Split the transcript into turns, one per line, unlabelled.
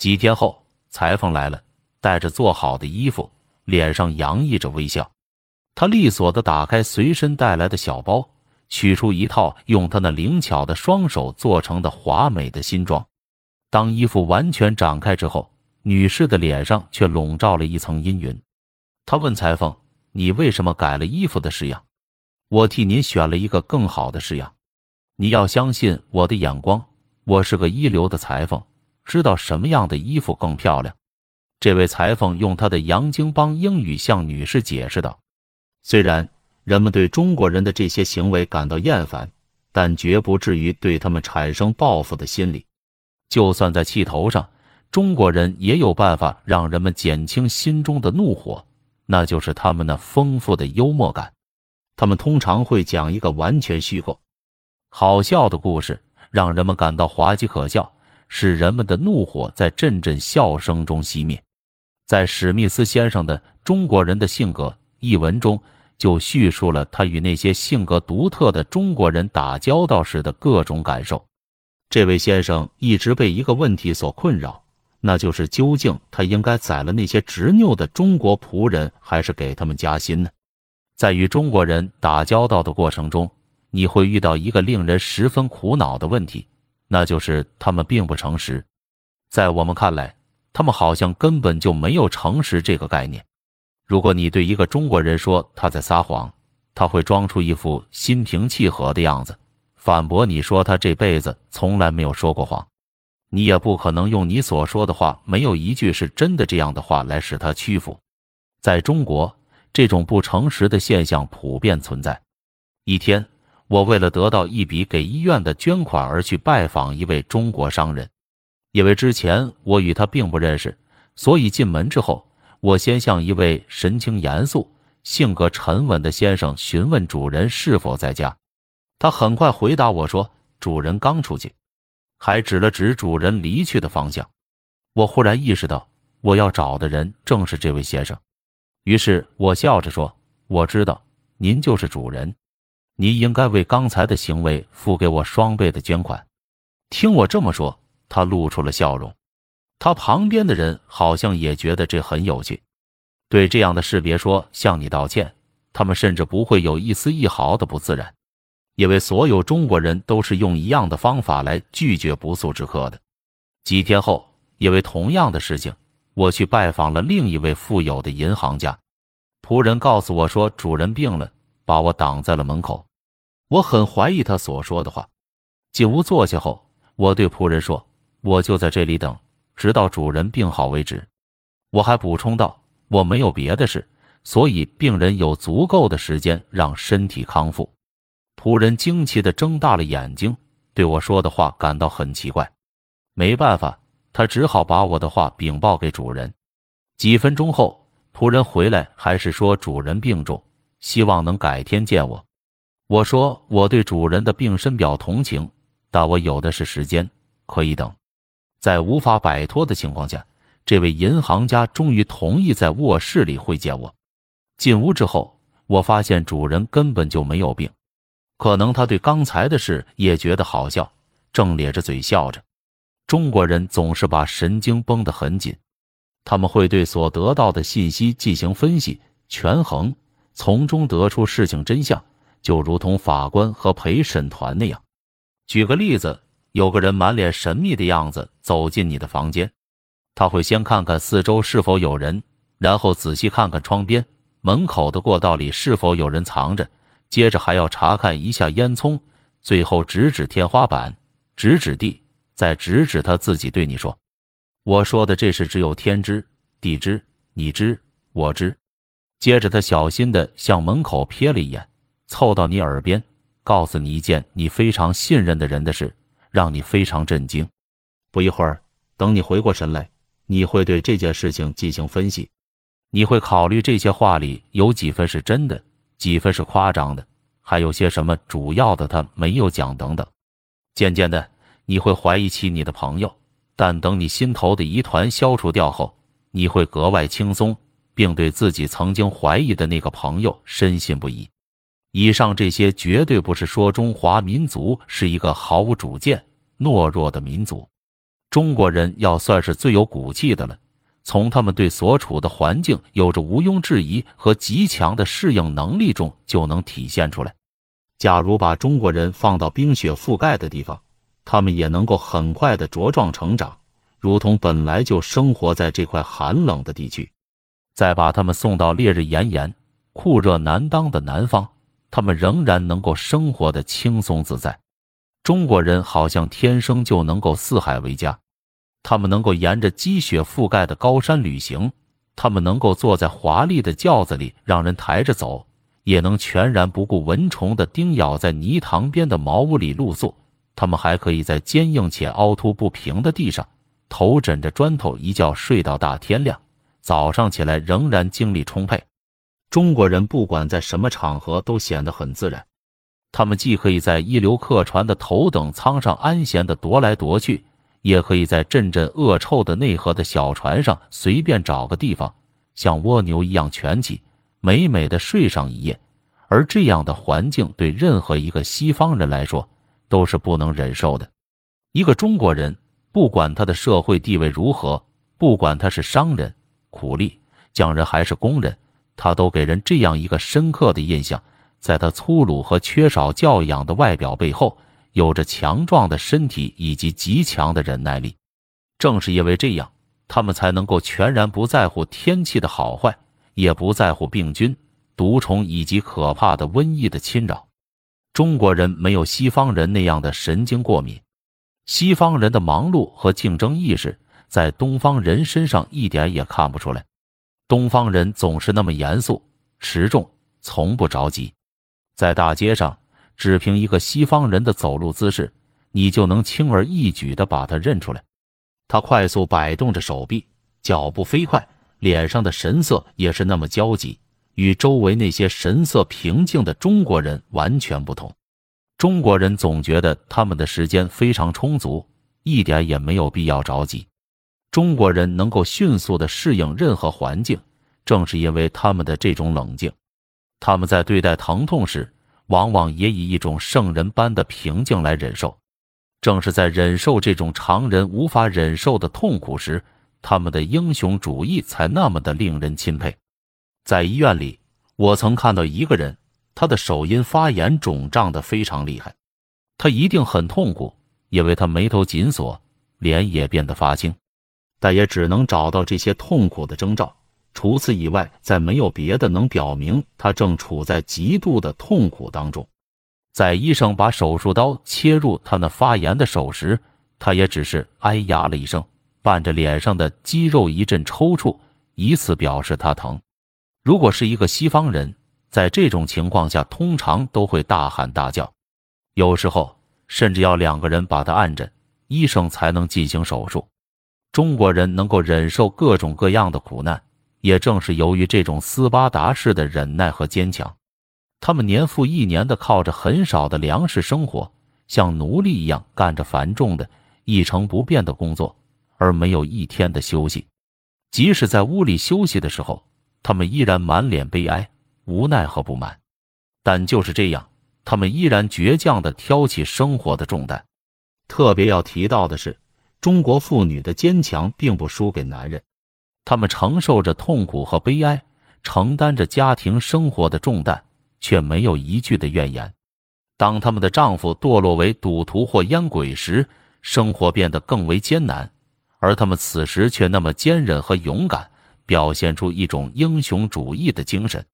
几天后，裁缝来了，带着做好的衣服，脸上洋溢着微笑。他利索地打开随身带来的小包，取出一套用他那灵巧的双手做成的华美的新装。当衣服完全展开之后，女士的脸上却笼罩了一层阴云。他问裁缝：“你为什么改了衣服的式样？”“我替您选了一个更好的式样。”“你要相信我的眼光，我是个一流的裁缝，知道什么样的衣服更漂亮。”这位裁缝用他的洋泾浜英语向女士解释道：“虽然人们对中国人的这些行为感到厌烦，但绝不至于对他们产生报复的心理。”就算在气头上，中国人也有办法让人们减轻心中的怒火，那就是他们那丰富的幽默感。他们通常会讲一个完全虚构、好笑的故事，让人们感到滑稽可笑，使人们的怒火在阵阵笑声中熄灭。在史密斯先生的《中国人的性格》一文中，就叙述了他与那些性格独特的中国人打交道时的各种感受。这位先生一直被一个问题所困扰，那就是究竟他应该宰了那些执拗的中国仆人，还是给他们加薪呢？在与中国人打交道的过程中，你会遇到一个令人十分苦恼的问题，那就是他们并不诚实。在我们看来，他们好像根本就没有诚实这个概念。如果你对一个中国人说他在撒谎，他会装出一副心平气和的样子。反驳你说他这辈子从来没有说过谎，你也不可能用你所说的话没有一句是真的这样的话来使他屈服。在中国，这种不诚实的现象普遍存在。一天，我为了得到一笔给医院的捐款而去拜访一位中国商人，因为之前我与他并不认识，所以进门之后，我先向一位神情严肃、性格沉稳的先生询问主人是否在家。他很快回答我说：“主人刚出去，还指了指主人离去的方向。”我忽然意识到，我要找的人正是这位先生。于是我笑着说：“我知道您就是主人，您应该为刚才的行为付给我双倍的捐款。”听我这么说，他露出了笑容。他旁边的人好像也觉得这很有趣。对这样的事，别说向你道歉，他们甚至不会有一丝一毫的不自然。因为所有中国人都是用一样的方法来拒绝不速之客的。几天后，因为同样的事情，我去拜访了另一位富有的银行家。仆人告诉我说，主人病了，把我挡在了门口。我很怀疑他所说的话。进屋坐下后，我对仆人说：“我就在这里等，直到主人病好为止。”我还补充道：“我没有别的事，所以病人有足够的时间让身体康复。”仆人惊奇地睁大了眼睛，对我说的话感到很奇怪。没办法，他只好把我的话禀报给主人。几分钟后，仆人回来，还是说主人病重，希望能改天见我。我说我对主人的病深表同情，但我有的是时间，可以等。在无法摆脱的情况下，这位银行家终于同意在卧室里会见我。进屋之后，我发现主人根本就没有病。可能他对刚才的事也觉得好笑，正咧着嘴笑着。中国人总是把神经绷得很紧，他们会对所得到的信息进行分析、权衡，从中得出事情真相，就如同法官和陪审团那样。举个例子，有个人满脸神秘的样子走进你的房间，他会先看看四周是否有人，然后仔细看看窗边、门口的过道里是否有人藏着。接着还要查看一下烟囱，最后指指天花板，指指地，再指指他自己，对你说：“我说的这事只有天知地知，你知我知。”接着他小心地向门口瞥了一眼，凑到你耳边，告诉你一件你非常信任的人的事，让你非常震惊。不一会儿，等你回过神来，你会对这件事情进行分析，你会考虑这些话里有几分是真的。几分是夸张的，还有些什么主要的他没有讲等等。渐渐的，你会怀疑起你的朋友，但等你心头的疑团消除掉后，你会格外轻松，并对自己曾经怀疑的那个朋友深信不疑。以上这些绝对不是说中华民族是一个毫无主见、懦弱的民族。中国人要算是最有骨气的了。从他们对所处的环境有着毋庸置疑和极强的适应能力中就能体现出来。假如把中国人放到冰雪覆盖的地方，他们也能够很快的茁壮成长，如同本来就生活在这块寒冷的地区。再把他们送到烈日炎炎、酷热难当的南方，他们仍然能够生活的轻松自在。中国人好像天生就能够四海为家。他们能够沿着积雪覆盖的高山旅行，他们能够坐在华丽的轿子里让人抬着走，也能全然不顾蚊虫的叮咬，在泥塘边的茅屋里露宿。他们还可以在坚硬且凹凸不平的地上，头枕着砖头一觉睡到大天亮，早上起来仍然精力充沛。中国人不管在什么场合都显得很自然，他们既可以在一流客船的头等舱上安闲地踱来踱去。也可以在阵阵恶臭的内河的小船上随便找个地方，像蜗牛一样蜷起，美美的睡上一夜。而这样的环境对任何一个西方人来说都是不能忍受的。一个中国人，不管他的社会地位如何，不管他是商人、苦力、匠人还是工人，他都给人这样一个深刻的印象：在他粗鲁和缺少教养的外表背后。有着强壮的身体以及极强的忍耐力，正是因为这样，他们才能够全然不在乎天气的好坏，也不在乎病菌、毒虫以及可怕的瘟疫的侵扰。中国人没有西方人那样的神经过敏，西方人的忙碌和竞争意识在东方人身上一点也看不出来。东方人总是那么严肃、持重，从不着急，在大街上。只凭一个西方人的走路姿势，你就能轻而易举地把他认出来。他快速摆动着手臂，脚步飞快，脸上的神色也是那么焦急，与周围那些神色平静的中国人完全不同。中国人总觉得他们的时间非常充足，一点也没有必要着急。中国人能够迅速地适应任何环境，正是因为他们的这种冷静。他们在对待疼痛时。往往也以一种圣人般的平静来忍受，正是在忍受这种常人无法忍受的痛苦时，他们的英雄主义才那么的令人钦佩。在医院里，我曾看到一个人，他的手因发炎肿胀的非常厉害，他一定很痛苦，因为他眉头紧锁，脸也变得发青，但也只能找到这些痛苦的征兆。除此以外，再没有别的能表明他正处在极度的痛苦当中。在医生把手术刀切入他那发炎的手时，他也只是哎呀了一声，伴着脸上的肌肉一阵抽搐，以此表示他疼。如果是一个西方人，在这种情况下，通常都会大喊大叫，有时候甚至要两个人把他按着，医生才能进行手术。中国人能够忍受各种各样的苦难。也正是由于这种斯巴达式的忍耐和坚强，他们年复一年的靠着很少的粮食生活，像奴隶一样干着繁重的、一成不变的工作，而没有一天的休息。即使在屋里休息的时候，他们依然满脸悲哀、无奈和不满。但就是这样，他们依然倔强的挑起生活的重担。特别要提到的是，中国妇女的坚强并不输给男人。他们承受着痛苦和悲哀，承担着家庭生活的重担，却没有一句的怨言。当他们的丈夫堕落为赌徒或烟鬼时，生活变得更为艰难，而他们此时却那么坚韧和勇敢，表现出一种英雄主义的精神。